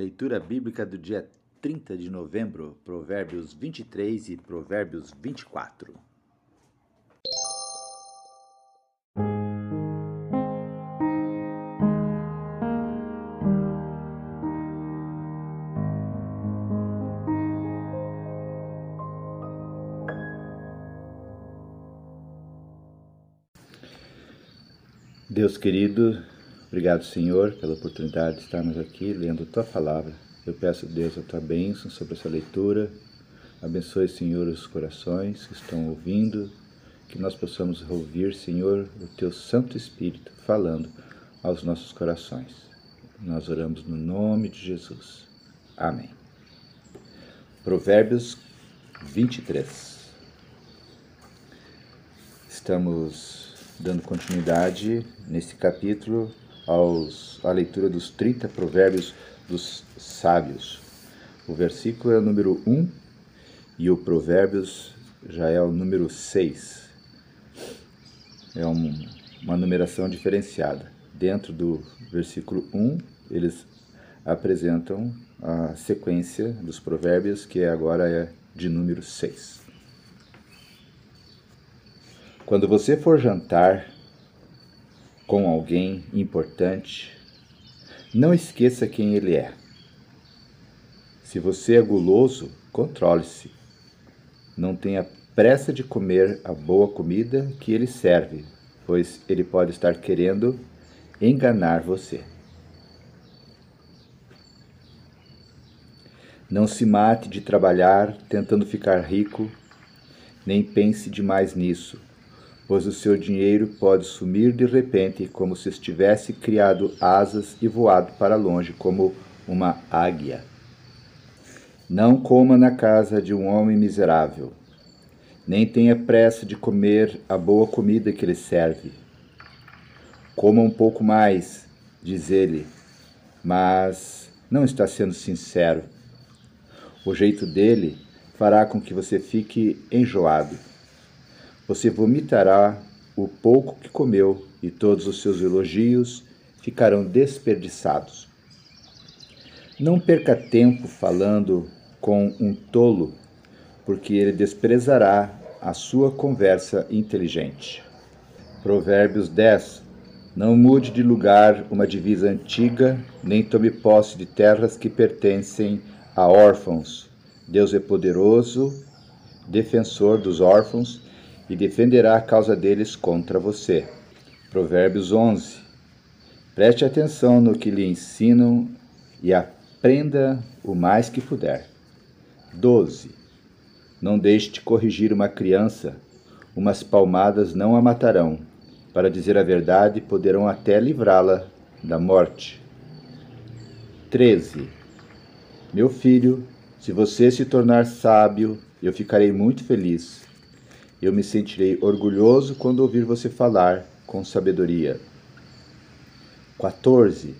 Leitura bíblica do dia 30 de novembro, Provérbios 23 e Provérbios 24. Deus querido, Obrigado, Senhor, pela oportunidade de estarmos aqui lendo a Tua palavra. Eu peço, Deus, a Tua bênção sobre essa leitura. Abençoe, Senhor, os corações que estão ouvindo, que nós possamos ouvir, Senhor, o Teu Santo Espírito falando aos nossos corações. Nós oramos no nome de Jesus. Amém. Provérbios 23. Estamos dando continuidade nesse capítulo aos, à leitura dos 30 provérbios dos sábios. O versículo é o número 1 e o provérbios já é o número 6. É um, uma numeração diferenciada. Dentro do versículo 1, eles apresentam a sequência dos provérbios, que agora é de número 6. Quando você for jantar, com alguém importante, não esqueça quem ele é. Se você é guloso, controle-se. Não tenha pressa de comer a boa comida que ele serve, pois ele pode estar querendo enganar você. Não se mate de trabalhar tentando ficar rico, nem pense demais nisso pois o seu dinheiro pode sumir de repente, como se estivesse criado asas e voado para longe como uma águia. Não coma na casa de um homem miserável, nem tenha pressa de comer a boa comida que lhe serve. Coma um pouco mais, diz ele, mas não está sendo sincero. O jeito dele fará com que você fique enjoado você vomitará o pouco que comeu e todos os seus elogios ficarão desperdiçados. Não perca tempo falando com um tolo, porque ele desprezará a sua conversa inteligente. Provérbios 10. Não mude de lugar uma divisa antiga, nem tome posse de terras que pertencem a órfãos. Deus é poderoso, defensor dos órfãos e defenderá a causa deles contra você. Provérbios 11. Preste atenção no que lhe ensinam e aprenda o mais que puder. 12. Não deixe de corrigir uma criança, umas palmadas não a matarão. Para dizer a verdade, poderão até livrá-la da morte. 13. Meu filho, se você se tornar sábio, eu ficarei muito feliz. Eu me sentirei orgulhoso quando ouvir você falar com sabedoria. 14.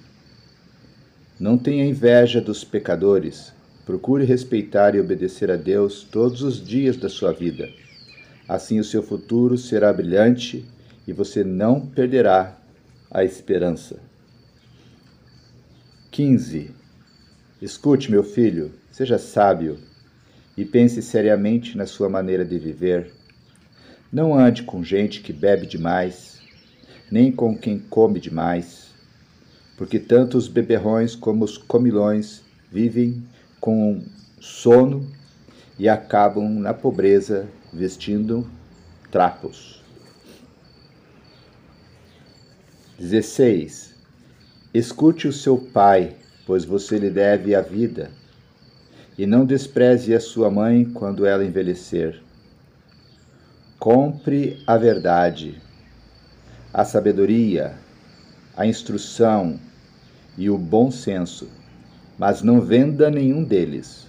Não tenha inveja dos pecadores. Procure respeitar e obedecer a Deus todos os dias da sua vida. Assim o seu futuro será brilhante e você não perderá a esperança. 15. Escute, meu filho, seja sábio e pense seriamente na sua maneira de viver não ande com gente que bebe demais, nem com quem come demais, porque tanto os beberrões como os comilões vivem com sono e acabam na pobreza vestindo trapos. 16. Escute o seu pai, pois você lhe deve a vida, e não despreze a sua mãe quando ela envelhecer Compre a verdade, a sabedoria, a instrução e o bom senso, mas não venda nenhum deles.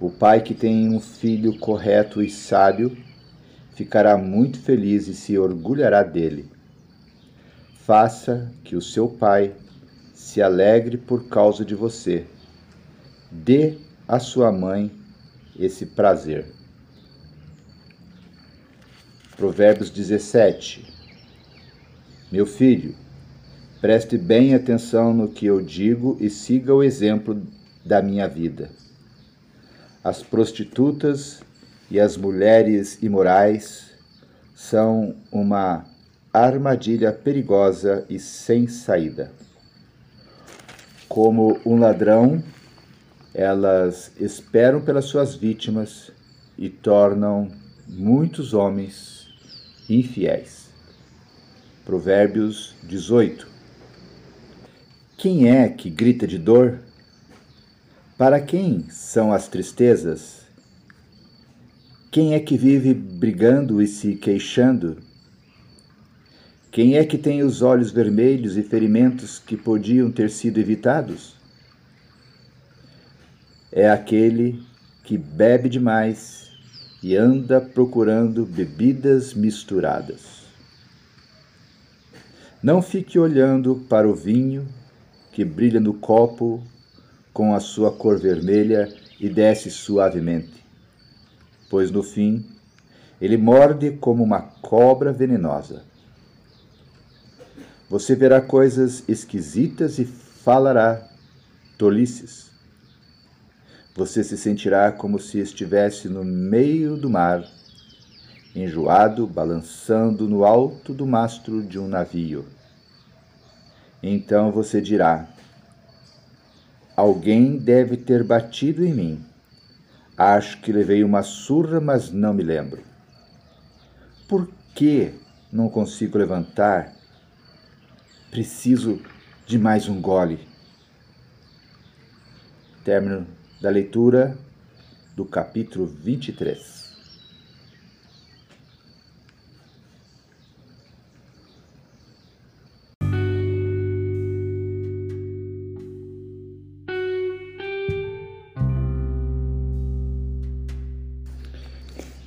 O pai que tem um filho correto e sábio ficará muito feliz e se orgulhará dele. Faça que o seu pai se alegre por causa de você. Dê à sua mãe esse prazer. Provérbios 17 Meu filho, Preste bem atenção no que eu digo e siga o exemplo da minha vida. As prostitutas e as mulheres imorais são uma armadilha perigosa e sem saída. Como um ladrão, elas esperam pelas suas vítimas e tornam muitos homens infiéis. Provérbios 18 quem é que grita de dor? Para quem são as tristezas? Quem é que vive brigando e se queixando? Quem é que tem os olhos vermelhos e ferimentos que podiam ter sido evitados? É aquele que bebe demais e anda procurando bebidas misturadas. Não fique olhando para o vinho que brilha no copo com a sua cor vermelha e desce suavemente, pois no fim ele morde como uma cobra venenosa. Você verá coisas esquisitas e falará tolices. Você se sentirá como se estivesse no meio do mar, enjoado, balançando no alto do mastro de um navio. Então você dirá: Alguém deve ter batido em mim. Acho que levei uma surra, mas não me lembro. Por que não consigo levantar? Preciso de mais um gole. Término da leitura do capítulo 23.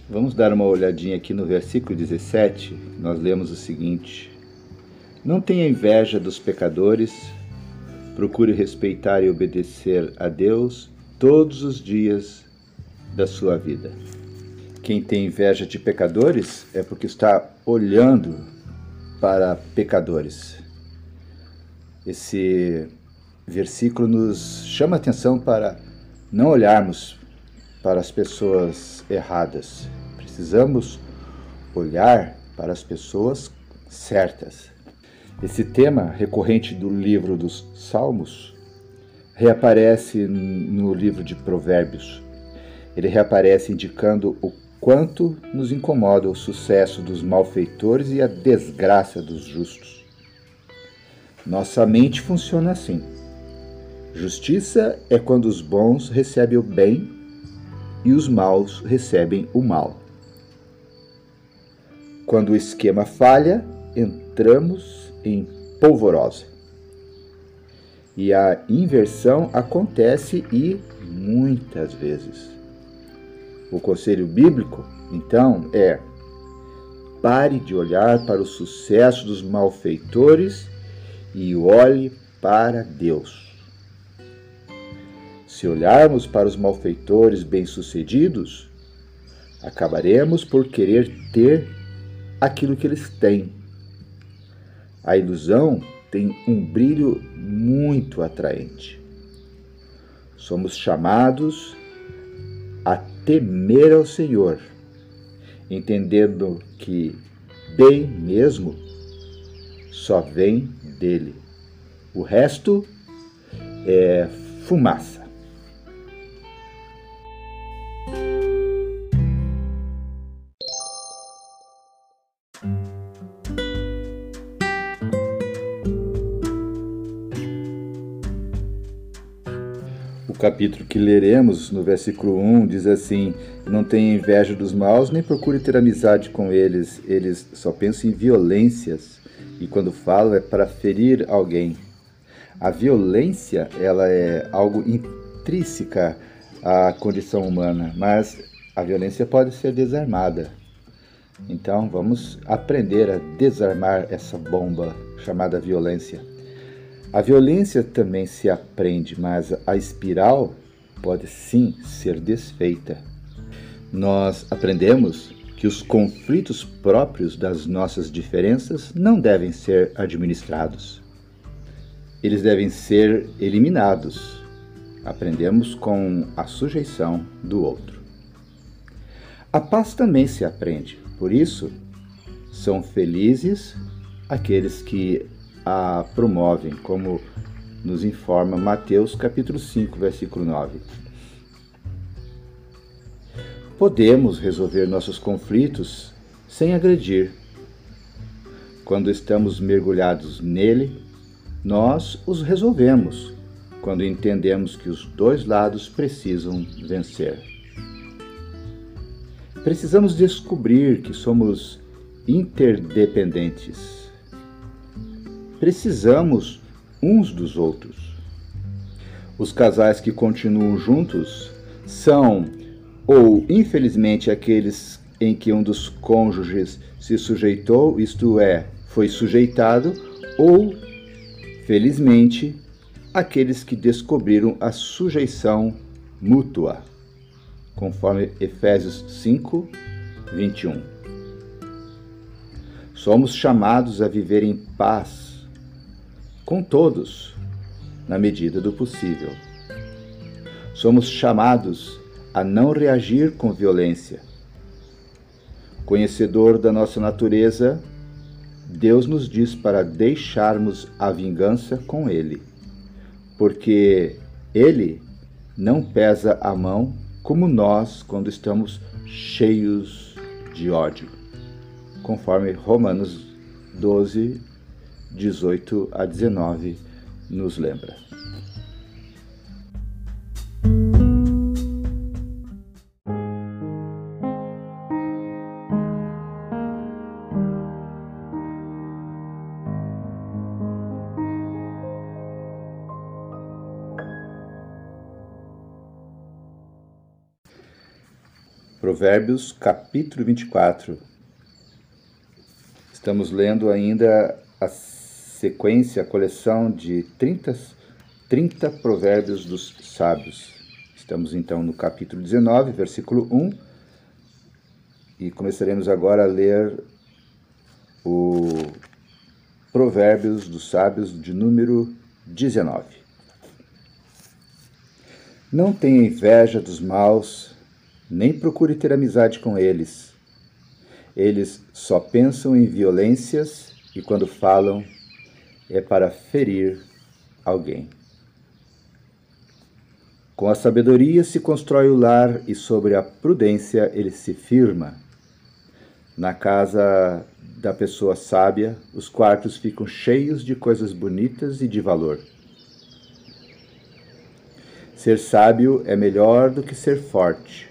Vamos dar uma olhadinha aqui no versículo 17. Nós lemos o seguinte: Não tenha inveja dos pecadores, procure respeitar e obedecer a Deus todos os dias da sua vida. Quem tem inveja de pecadores é porque está olhando para pecadores. Esse versículo nos chama a atenção para não olharmos para as pessoas erradas, precisamos olhar para as pessoas certas. Esse tema recorrente do livro dos Salmos reaparece no livro de Provérbios. Ele reaparece indicando o quanto nos incomoda o sucesso dos malfeitores e a desgraça dos justos. Nossa mente funciona assim. Justiça é quando os bons recebem o bem e os maus recebem o mal. Quando o esquema falha, entramos em polvorosa. E a inversão acontece e muitas vezes. O conselho bíblico, então, é: pare de olhar para o sucesso dos malfeitores e olhe para Deus. Se olharmos para os malfeitores bem-sucedidos, acabaremos por querer ter aquilo que eles têm. A ilusão tem um brilho muito atraente. Somos chamados a temer ao Senhor, entendendo que bem mesmo só vem dele. O resto é fumaça. Capítulo que leremos, no versículo 1, diz assim: Não tenha inveja dos maus, nem procure ter amizade com eles. Eles só pensam em violências e quando falam é para ferir alguém. A violência, ela é algo intrínseca à condição humana, mas a violência pode ser desarmada. Então, vamos aprender a desarmar essa bomba chamada violência. A violência também se aprende, mas a espiral pode sim ser desfeita. Nós aprendemos que os conflitos próprios das nossas diferenças não devem ser administrados. eles devem ser eliminados. Aprendemos com a sujeição do outro. A paz também se aprende, por isso, são felizes aqueles que a promovem, como nos informa Mateus capítulo 5, versículo 9. Podemos resolver nossos conflitos sem agredir. Quando estamos mergulhados nele, nós os resolvemos quando entendemos que os dois lados precisam vencer. Precisamos descobrir que somos interdependentes. Precisamos uns dos outros. Os casais que continuam juntos são, ou infelizmente, aqueles em que um dos cônjuges se sujeitou, isto é, foi sujeitado, ou Felizmente, aqueles que descobriram a sujeição mútua, conforme Efésios 5, 21. Somos chamados a viver em paz com todos, na medida do possível. Somos chamados a não reagir com violência. Conhecedor da nossa natureza, Deus nos diz para deixarmos a vingança com Ele, porque Ele não pesa a mão como nós quando estamos cheios de ódio, conforme Romanos 12, 18 a 19 nos lembra. Provérbios, capítulo 24. Estamos lendo ainda a sequência, a coleção de 30, 30 provérbios dos sábios. Estamos então no capítulo 19, versículo 1, e começaremos agora a ler o Provérbios dos Sábios de número 19. Não tenha inveja dos maus nem procure ter amizade com eles. Eles só pensam em violências e, quando falam, é para ferir alguém. Com a sabedoria se constrói o lar e sobre a prudência ele se firma. Na casa da pessoa sábia, os quartos ficam cheios de coisas bonitas e de valor. Ser sábio é melhor do que ser forte.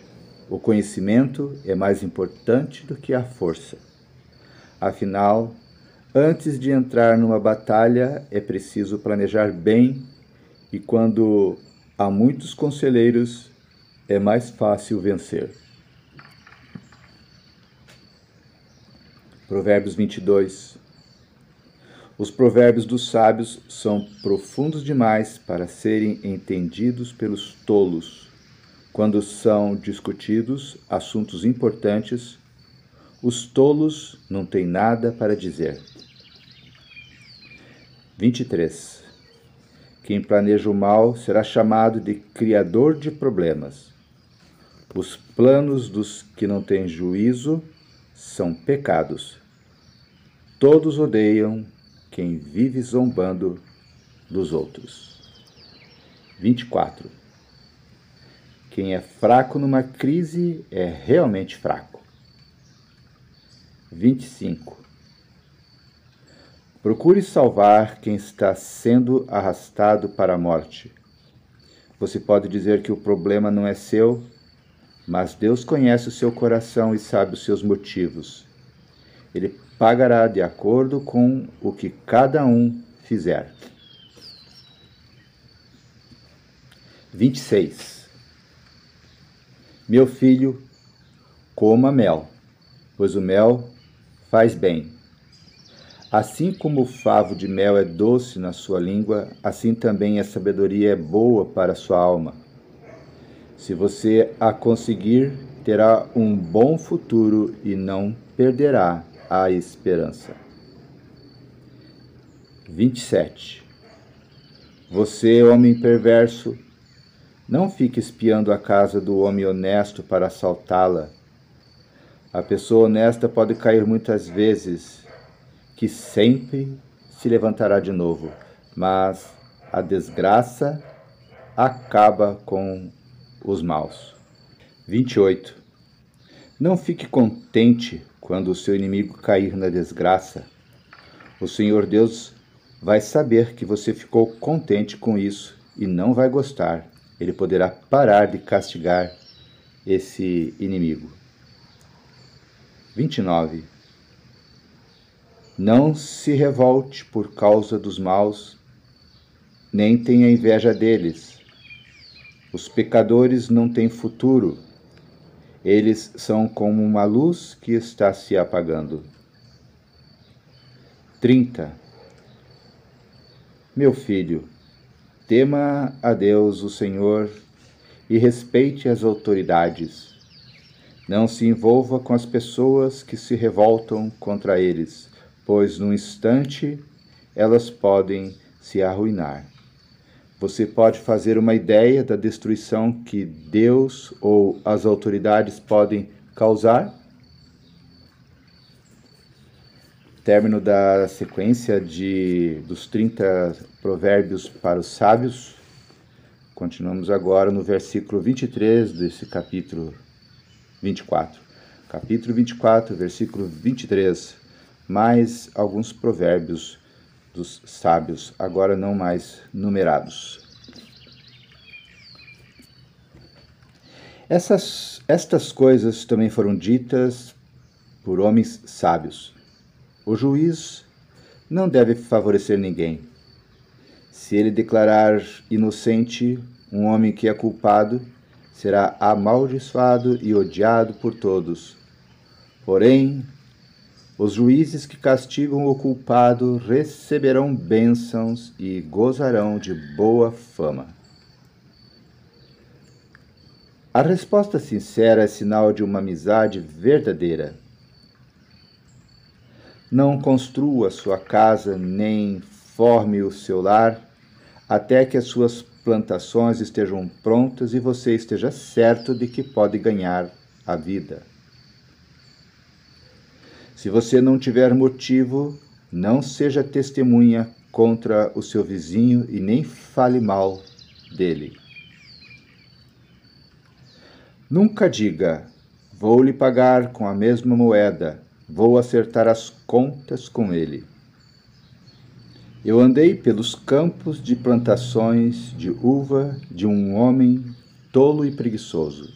O conhecimento é mais importante do que a força. Afinal, antes de entrar numa batalha, é preciso planejar bem, e quando há muitos conselheiros, é mais fácil vencer. Provérbios 22 Os provérbios dos sábios são profundos demais para serem entendidos pelos tolos quando são discutidos assuntos importantes, os tolos não têm nada para dizer. 23. Quem planeja o mal será chamado de criador de problemas. Os planos dos que não têm juízo são pecados. Todos odeiam quem vive zombando dos outros. 24. Quem é fraco numa crise é realmente fraco. 25. Procure salvar quem está sendo arrastado para a morte. Você pode dizer que o problema não é seu, mas Deus conhece o seu coração e sabe os seus motivos. Ele pagará de acordo com o que cada um fizer. 26. Meu filho, coma mel, pois o mel faz bem. Assim como o favo de mel é doce na sua língua, assim também a sabedoria é boa para a sua alma. Se você a conseguir, terá um bom futuro e não perderá a esperança. 27. Você, homem perverso, não fique espiando a casa do homem honesto para assaltá-la. A pessoa honesta pode cair muitas vezes, que sempre se levantará de novo, mas a desgraça acaba com os maus. 28. Não fique contente quando o seu inimigo cair na desgraça. O Senhor Deus vai saber que você ficou contente com isso e não vai gostar. Ele poderá parar de castigar esse inimigo. 29. Não se revolte por causa dos maus, nem tenha inveja deles. Os pecadores não têm futuro. Eles são como uma luz que está se apagando. 30. Meu filho, tema a Deus, o Senhor, e respeite as autoridades. Não se envolva com as pessoas que se revoltam contra eles, pois no instante elas podem se arruinar. Você pode fazer uma ideia da destruição que Deus ou as autoridades podem causar? término da sequência de, dos 30 provérbios para os sábios. Continuamos agora no versículo 23 desse capítulo 24. Capítulo 24, versículo 23. Mais alguns provérbios dos sábios, agora não mais numerados. Essas, estas coisas também foram ditas por homens sábios o juiz não deve favorecer ninguém. Se ele declarar inocente um homem que é culpado, será amaldiçoado e odiado por todos. Porém, os juízes que castigam o culpado receberão bênçãos e gozarão de boa fama. A resposta sincera é sinal de uma amizade verdadeira. Não construa sua casa, nem forme o seu lar, até que as suas plantações estejam prontas e você esteja certo de que pode ganhar a vida. Se você não tiver motivo, não seja testemunha contra o seu vizinho e nem fale mal dele. Nunca diga: vou lhe pagar com a mesma moeda vou acertar as contas com ele. Eu andei pelos campos de plantações de uva de um homem tolo e preguiçoso.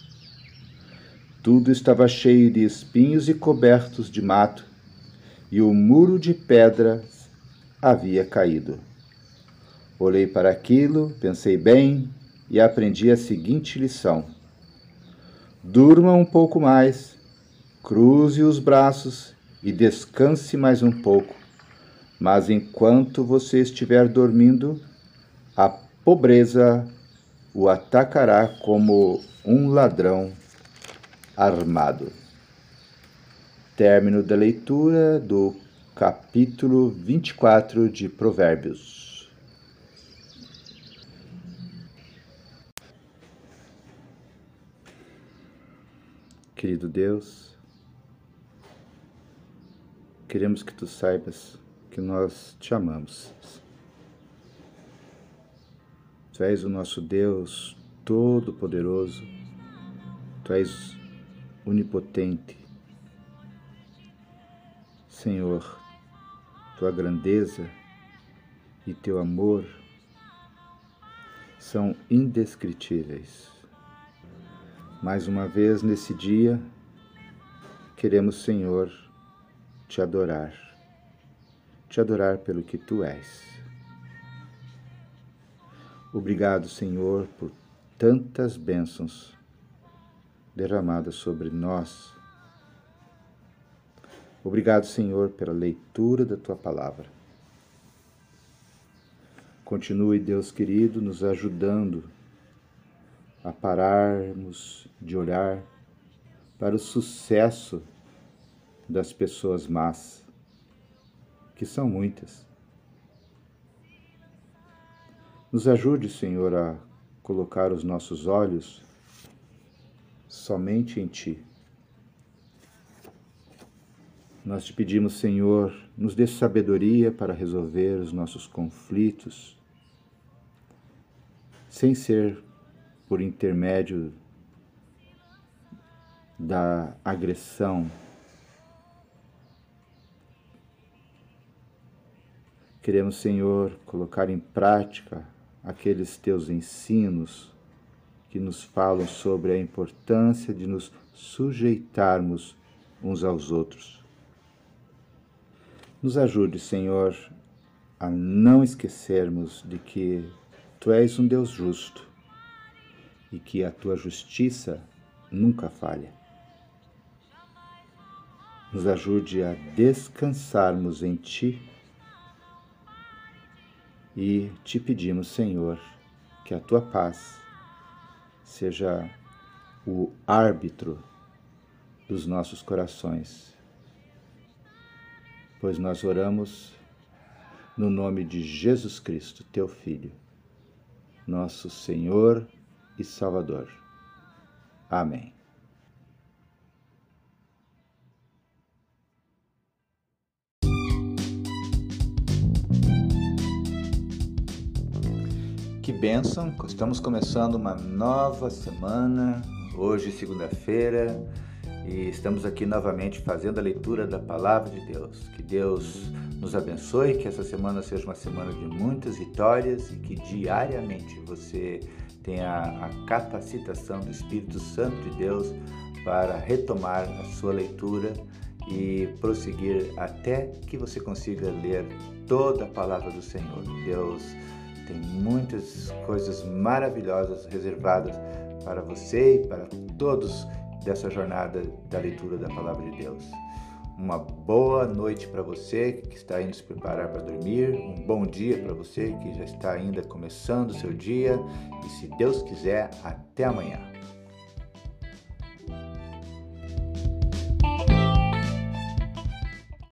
Tudo estava cheio de espinhos e cobertos de mato, e o muro de pedras havia caído. Olhei para aquilo, pensei bem e aprendi a seguinte lição: Durma um pouco mais Cruze os braços e descanse mais um pouco. Mas enquanto você estiver dormindo, a pobreza o atacará como um ladrão armado. Término da leitura do capítulo 24 de Provérbios. Querido Deus, Queremos que tu saibas que nós te amamos. Tu és o nosso Deus Todo-Poderoso, Tu és onipotente. Senhor, Tua grandeza e Teu amor são indescritíveis. Mais uma vez nesse dia, queremos, Senhor, te adorar, te adorar pelo que tu és. Obrigado, Senhor, por tantas bênçãos derramadas sobre nós. Obrigado, Senhor, pela leitura da tua palavra. Continue, Deus querido, nos ajudando a pararmos de olhar para o sucesso das pessoas más, que são muitas. Nos ajude, Senhor, a colocar os nossos olhos somente em Ti. Nós te pedimos, Senhor, nos dê sabedoria para resolver os nossos conflitos, sem ser por intermédio da agressão. Queremos, Senhor, colocar em prática aqueles teus ensinos que nos falam sobre a importância de nos sujeitarmos uns aos outros. Nos ajude, Senhor, a não esquecermos de que Tu és um Deus justo e que a Tua justiça nunca falha. Nos ajude a descansarmos em Ti e te pedimos, Senhor, que a tua paz seja o árbitro dos nossos corações, pois nós oramos no nome de Jesus Cristo, teu Filho, nosso Senhor e Salvador. Amém. Bênção! Estamos começando uma nova semana, hoje, segunda-feira, e estamos aqui novamente fazendo a leitura da Palavra de Deus. Que Deus nos abençoe, que essa semana seja uma semana de muitas vitórias e que diariamente você tenha a capacitação do Espírito Santo de Deus para retomar a sua leitura e prosseguir até que você consiga ler toda a palavra do Senhor. Deus tem muitas coisas maravilhosas reservadas para você e para todos dessa jornada da leitura da palavra de Deus. Uma boa noite para você que está indo se preparar para dormir, um bom dia para você que já está ainda começando o seu dia e, se Deus quiser, até amanhã.